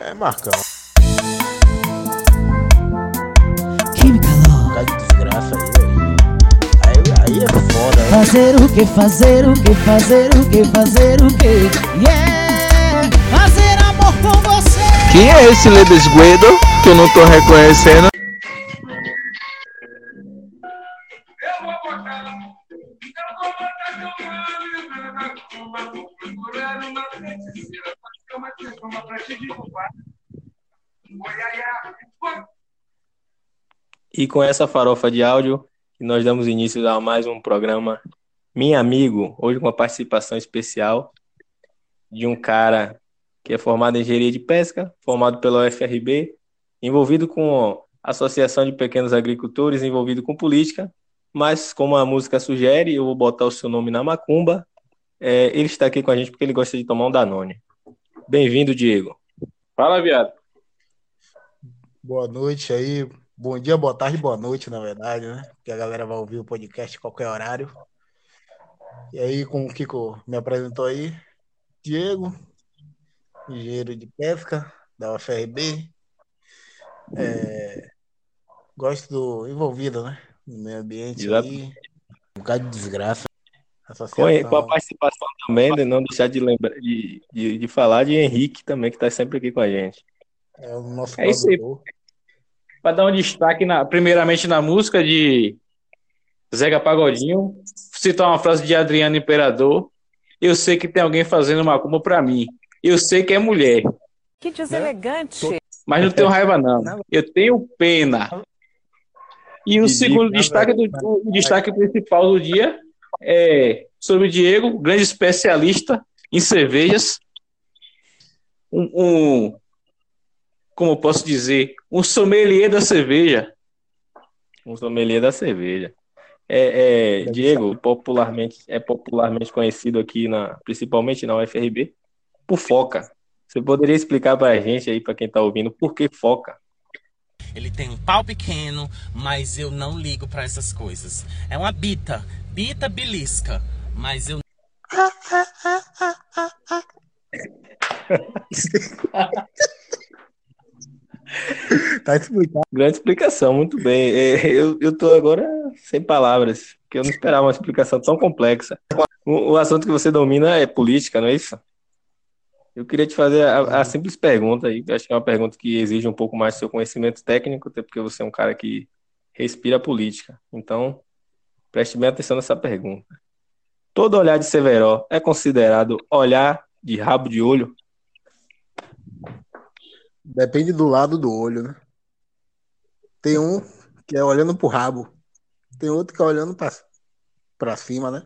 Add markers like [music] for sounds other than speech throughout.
É Marcão. Química. Cara de desgraça aí, velho. Aí, aí é foda, hein? Fazer o que, fazer o que, fazer o que, fazer o que? Yeah! Fazer amor com você! Quem é esse Ledesguedo que eu não tô reconhecendo? Eu vou botar, eu vou botar procurar uma feiticeira, E com essa farofa de áudio, nós damos início a mais um programa Minha Amigo, hoje com uma participação especial de um cara que é formado em engenharia de pesca, formado pela UFRB, envolvido com a Associação de Pequenos Agricultores, envolvido com política, mas como a música sugere, eu vou botar o seu nome na macumba. É, ele está aqui com a gente porque ele gosta de tomar um Danone. Bem-vindo, Diego. Fala, viado. Boa noite aí. Bom dia, boa tarde, boa noite, na verdade, né? Porque a galera vai ouvir o podcast a qualquer horário. E aí, como o Kiko me apresentou aí, Diego, engenheiro de pesca da UFRB. É, gosto do envolvido, né? No meio ambiente Exato. aí. Um bocado de desgraça. Com, Associação. com a participação também, de não deixar de lembrar de, de, de falar de Henrique também, que está sempre aqui com a gente. É o nosso É isso aí. Para dar um destaque, na, primeiramente, na música de Zeca Pagodinho, citar uma frase de Adriano Imperador. Eu sei que tem alguém fazendo macumba para mim. Eu sei que é mulher, Que deselegante. mas não tenho raiva, não. Eu tenho pena. E o segundo né, destaque, do, o destaque principal do dia é sobre o Diego, grande especialista em cervejas. Um, um- como eu posso dizer, um sommelier da cerveja. Um sommelier da cerveja. É, é, Diego, popularmente, é popularmente conhecido aqui, na, principalmente na UFRB, por Foca. Você poderia explicar para a gente aí, para quem está ouvindo, por que Foca? Ele tem um pau pequeno, mas eu não ligo pra essas coisas. É uma bita, bita belisca, mas eu Tá explicado. Grande explicação, muito bem. É, eu, eu tô agora sem palavras, porque eu não esperava uma explicação tão complexa. O, o assunto que você domina é política, não é isso? Eu queria te fazer a, a simples pergunta aí, acho que é uma pergunta que exige um pouco mais do seu conhecimento técnico, até porque você é um cara que respira política. Então, preste bem atenção nessa pergunta. Todo olhar de Severo é considerado olhar de rabo de olho? Depende do lado do olho, né? Tem um que é olhando pro rabo. Tem outro que é olhando pra, pra cima, né?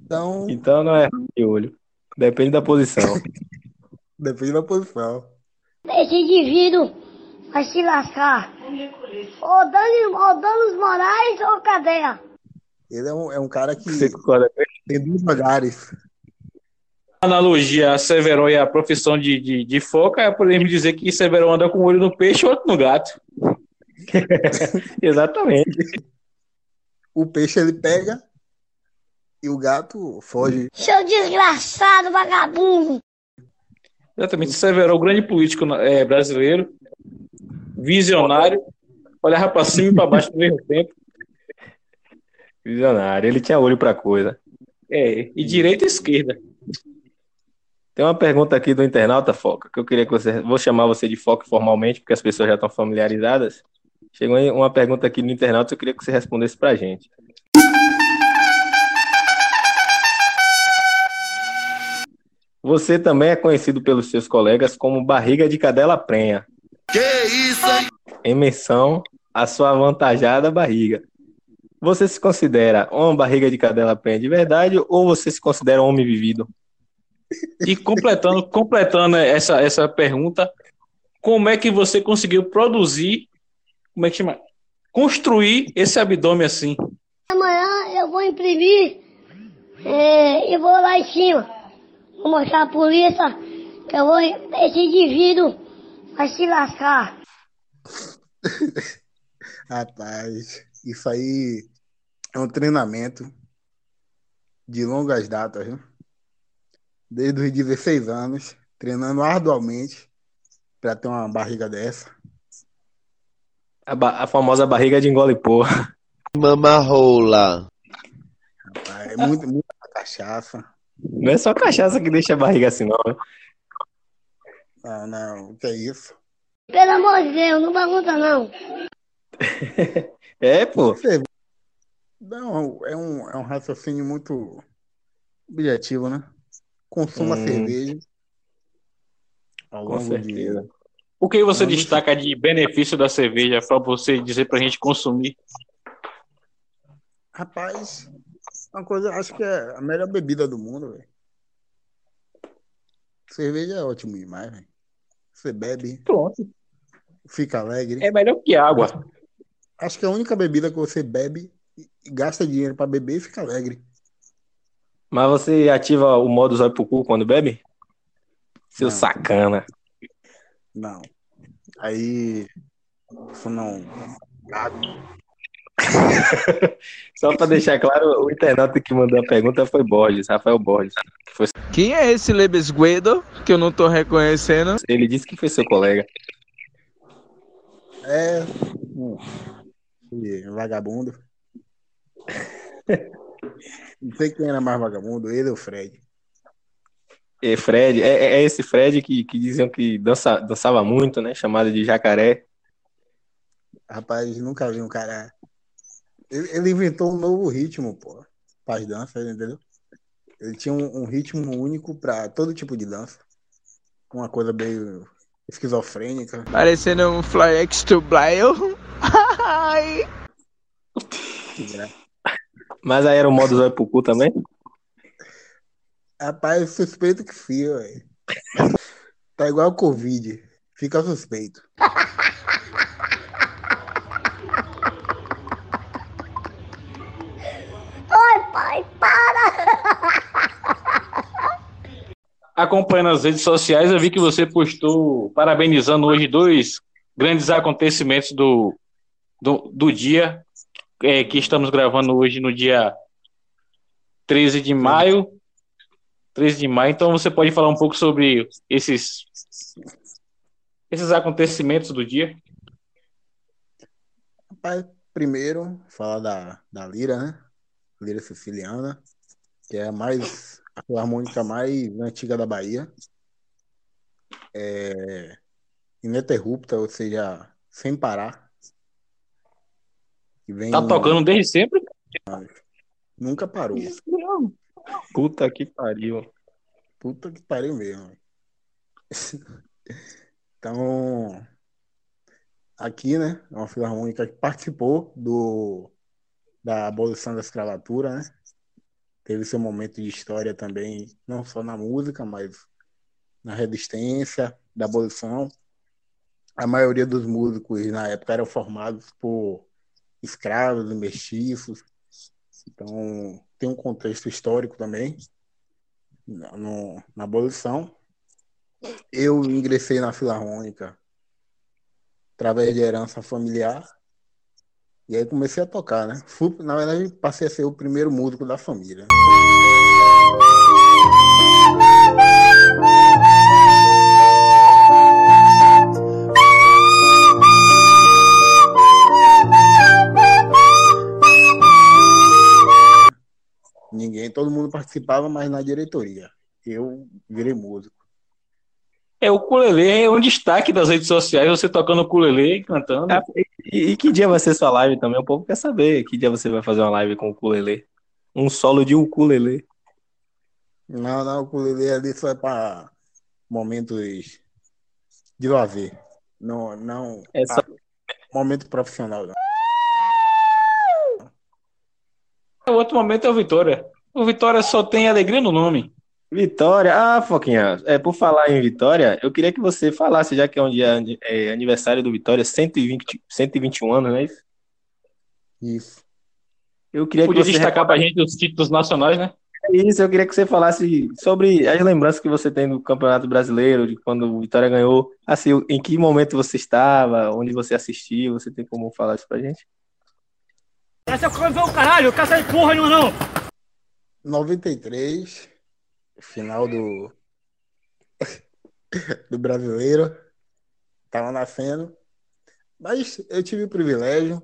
Então, Então não é rabo de olho. Depende da posição. [laughs] depende da posição. Esse indivíduo vai se lascar. Ou danos, ou danos morais ou cadeia. Ele é um, é um cara que tem dois olhares. analogia a Severo e a profissão de, de, de foca, é podemos dizer que Severo anda com um olho no peixe e outro no gato. [laughs] Exatamente. O peixe ele pega e o gato foge. Seu desgraçado vagabundo. Exatamente. Severo, o grande político é, brasileiro, visionário, olhava para cima e para baixo ao mesmo tempo. Visionário. Ele tinha olho pra coisa. É, e direita e esquerda. Tem uma pergunta aqui do internauta, Foca, que eu queria que você. Vou chamar você de Foca formalmente, porque as pessoas já estão familiarizadas. Chegou uma pergunta aqui do internauta, eu queria que você respondesse pra gente. Você também é conhecido pelos seus colegas como barriga de cadela prenha. Que isso, hein? Em menção à sua avantajada barriga. Você se considera uma barriga de cadela prenha de verdade ou você se considera um homem vivido? E completando, completando essa, essa pergunta, como é que você conseguiu produzir, como é que chama? Construir esse abdômen assim? Amanhã eu vou imprimir é, e vou lá em cima. Vou mostrar à polícia que eu vou. Esse indivíduo vai se lascar. [laughs] Rapaz, isso aí é um treinamento de longas datas, viu? Desde os 16 anos, treinando arduamente pra ter uma barriga dessa. A, ba- a famosa barriga de engole porra. Mamarrola. Rapaz, é muito, muita cachaça. Não é só cachaça que deixa a barriga assim, não. Né? Não, não, o que é isso? Pelo amor de Deus, não bagunça não. [laughs] É, pô. Você- Não, é um, é um raciocínio muito objetivo, né? Consuma Hum. cerveja Com de. certeza. O que você Não, não destaca de benefício da cerveja para você dizer pra gente consumir? Rapaz, uma coisa, acho que é a melhor bebida do mundo, velho. Cerveja é ótimo demais, velho. Você bebe, Pronto. fica alegre. É melhor que água. Acho que é a única bebida que você bebe e gasta dinheiro pra beber e fica alegre. Mas você ativa o modo zóio pro cu quando bebe? Seu Não. sacana. Não. Aí. Isso não. [laughs] Só pra deixar claro, o internauta que mandou a pergunta foi Borges, Rafael Borges. que foi- Quem é esse Lebesguedo que eu não tô reconhecendo? ele disse que foi seu colega. É. vagabundo. [laughs] Não sei quem era mais vagabundo, ele ou Fred. E Fred, é, é- é esse Fred que, que diziam que dança, dançava muito, né? Chamado de jacaré. Rapaz, nunca vi um cara. Ele, ele inventou um novo ritmo, pô. Para as danças, entendeu? Ele tinha um, um ritmo único para todo tipo de dança. Uma coisa meio esquizofrênica. Parecendo um Fly X to Blyle. Ai. Mas aí era o modo zóio pro cu também? Rapaz, suspeito que sim, velho. Tá igual o Covid. Fica suspeito. Ai, pai, para! Acompanhando as redes sociais, eu vi que você postou parabenizando hoje dois grandes acontecimentos do, do, do dia, é, que estamos gravando hoje no dia 13 de maio. 13 de maio, então você pode falar um pouco sobre esses, esses acontecimentos do dia? Rapaz, primeiro, falar da, da Lira, né? Lira Siciliana, que é mais a filarmônica mais antiga da Bahia. É ininterrupta, ou seja, sem parar. E vem, Tá tocando desde sempre? Nunca parou. Puta que pariu. Puta que pariu mesmo. [laughs] Então, aqui, né, é uma filarmônica que participou do da abolição da escravatura, né? Teve seu momento de história também, não só na música, mas na resistência da abolição. A maioria dos músicos na época eram formados por escravos e mestiços. Então, tem um contexto histórico também na, no- na abolição. Eu ingressei na Filarmônica através de herança familiar. E aí comecei a tocar, né? Fui, na verdade, passei a ser o primeiro músico da família. Ninguém, todo mundo participava, mas na diretoria. Eu virei músico. É, o ukulele é um destaque das redes sociais, você tocando ukulele e cantando. Ah, E, e que dia vai ser sua live também? O povo quer saber. Que dia você vai fazer uma live com o ukulele? Um solo de ukulele. Não, não, o ukulele ali só é para momentos de lazer. Não, não. É só- momento profissional. Não. O outro momento é o Vitória. O Vitória só tem alegria no nome. Vitória, ah, Foquinha, é, por falar em Vitória, eu queria que você falasse, já que é um dia é, aniversário do Vitória, 120, 121 anos, não é isso? Isso. Eu queria Podia que você destacar pra gente os títulos nacionais, né? Isso, eu queria que você falasse sobre as lembranças que você tem do Campeonato Brasileiro, de quando o Vitória ganhou. Assim, em que momento você estava, onde você assistiu, você tem como falar isso pra gente? Essa é o caralho, caça de porra nenhuma não. 93, final do [laughs] do brasileiro. tava nascendo. Mas eu tive o privilégio.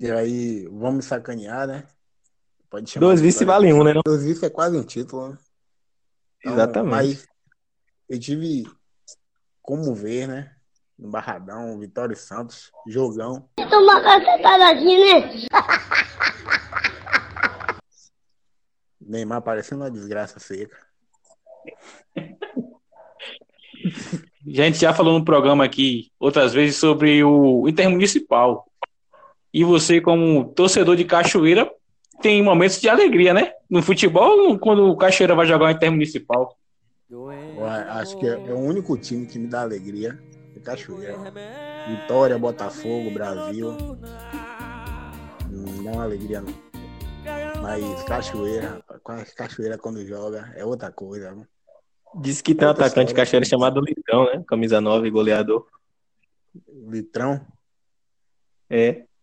E aí, vamos sacanear, né? Pode chamar Dois vice vale um, né? não? Dois vice é quase um título, né? Então, Exatamente. Mas eu tive como ver, né? No Barradão, Vitória e Santos, jogão. Toma cacetada aqui, né? [laughs] Neymar parecendo uma desgraça seca. A [laughs] gente já falou no programa aqui outras vezes sobre o Intermunicipal. E você, como torcedor de Cachoeira, tem momentos de alegria, né? No futebol, quando o Cachoeira vai jogar o Intermunicipal. Acho que é, é o único time que me dá alegria. É Cachoeira. Vitória, Botafogo, Brasil. Não dá uma alegria, não. Mas Cachoeira, rapaz, Cachoeira quando joga é outra coisa. viu? Diz que tem um atacante história. cacheiro chamado Litrão, né? Camisa 9, goleador. Litrão. É.